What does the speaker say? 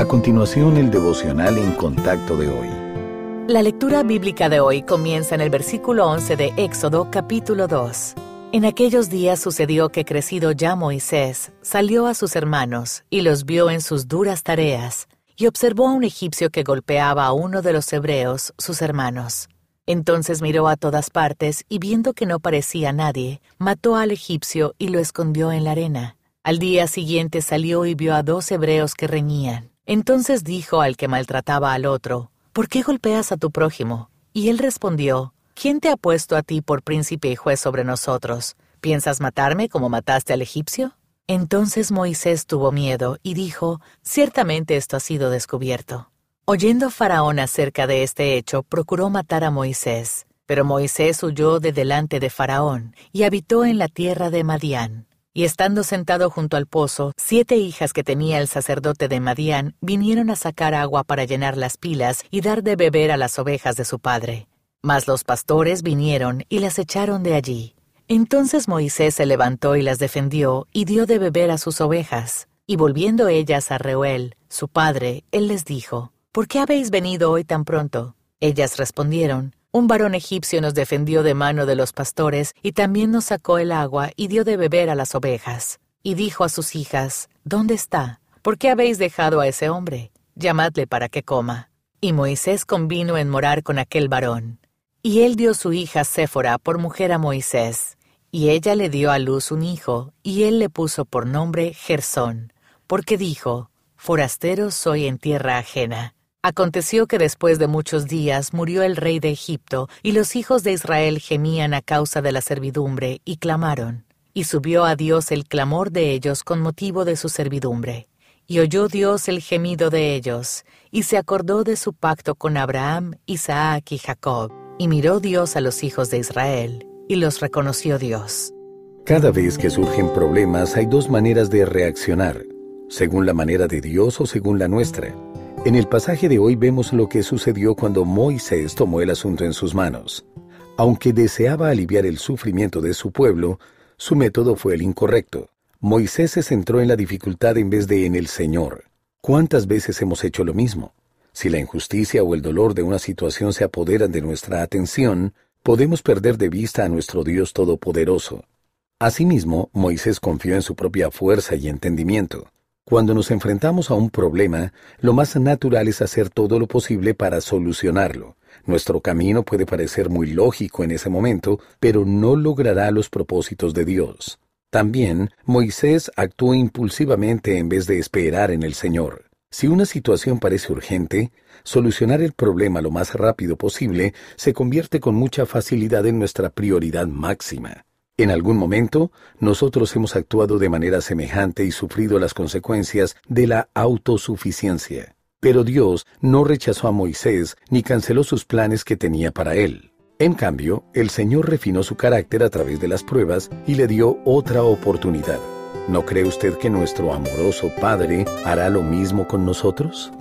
A continuación, el devocional en contacto de hoy. La lectura bíblica de hoy comienza en el versículo 11 de Éxodo capítulo 2. En aquellos días sucedió que crecido ya Moisés, salió a sus hermanos y los vio en sus duras tareas, y observó a un egipcio que golpeaba a uno de los hebreos, sus hermanos. Entonces miró a todas partes y viendo que no parecía nadie, mató al egipcio y lo escondió en la arena. Al día siguiente salió y vio a dos hebreos que reñían. Entonces dijo al que maltrataba al otro, ¿Por qué golpeas a tu prójimo? Y él respondió, ¿Quién te ha puesto a ti por príncipe y juez sobre nosotros? ¿Piensas matarme como mataste al egipcio? Entonces Moisés tuvo miedo y dijo, Ciertamente esto ha sido descubierto. Oyendo Faraón acerca de este hecho, procuró matar a Moisés. Pero Moisés huyó de delante de Faraón y habitó en la tierra de Madián. Y estando sentado junto al pozo, siete hijas que tenía el sacerdote de Madián vinieron a sacar agua para llenar las pilas y dar de beber a las ovejas de su padre. Mas los pastores vinieron y las echaron de allí. Entonces Moisés se levantó y las defendió y dio de beber a sus ovejas. Y volviendo ellas a Reuel, su padre, él les dijo, ¿Por qué habéis venido hoy tan pronto? Ellas respondieron, un varón egipcio nos defendió de mano de los pastores y también nos sacó el agua y dio de beber a las ovejas. Y dijo a sus hijas, ¿Dónde está? ¿Por qué habéis dejado a ese hombre? Llamadle para que coma. Y Moisés convino en morar con aquel varón. Y él dio su hija Séfora por mujer a Moisés. Y ella le dio a luz un hijo, y él le puso por nombre Gersón, porque dijo, Forastero soy en tierra ajena. Aconteció que después de muchos días murió el rey de Egipto, y los hijos de Israel gemían a causa de la servidumbre, y clamaron. Y subió a Dios el clamor de ellos con motivo de su servidumbre. Y oyó Dios el gemido de ellos, y se acordó de su pacto con Abraham, Isaac y Jacob. Y miró Dios a los hijos de Israel, y los reconoció Dios. Cada vez que surgen problemas hay dos maneras de reaccionar, según la manera de Dios o según la nuestra. En el pasaje de hoy vemos lo que sucedió cuando Moisés tomó el asunto en sus manos. Aunque deseaba aliviar el sufrimiento de su pueblo, su método fue el incorrecto. Moisés se centró en la dificultad en vez de en el Señor. ¿Cuántas veces hemos hecho lo mismo? Si la injusticia o el dolor de una situación se apoderan de nuestra atención, podemos perder de vista a nuestro Dios Todopoderoso. Asimismo, Moisés confió en su propia fuerza y entendimiento. Cuando nos enfrentamos a un problema, lo más natural es hacer todo lo posible para solucionarlo. Nuestro camino puede parecer muy lógico en ese momento, pero no logrará los propósitos de Dios. También, Moisés actuó impulsivamente en vez de esperar en el Señor. Si una situación parece urgente, solucionar el problema lo más rápido posible se convierte con mucha facilidad en nuestra prioridad máxima. En algún momento, nosotros hemos actuado de manera semejante y sufrido las consecuencias de la autosuficiencia. Pero Dios no rechazó a Moisés ni canceló sus planes que tenía para él. En cambio, el Señor refinó su carácter a través de las pruebas y le dio otra oportunidad. ¿No cree usted que nuestro amoroso Padre hará lo mismo con nosotros?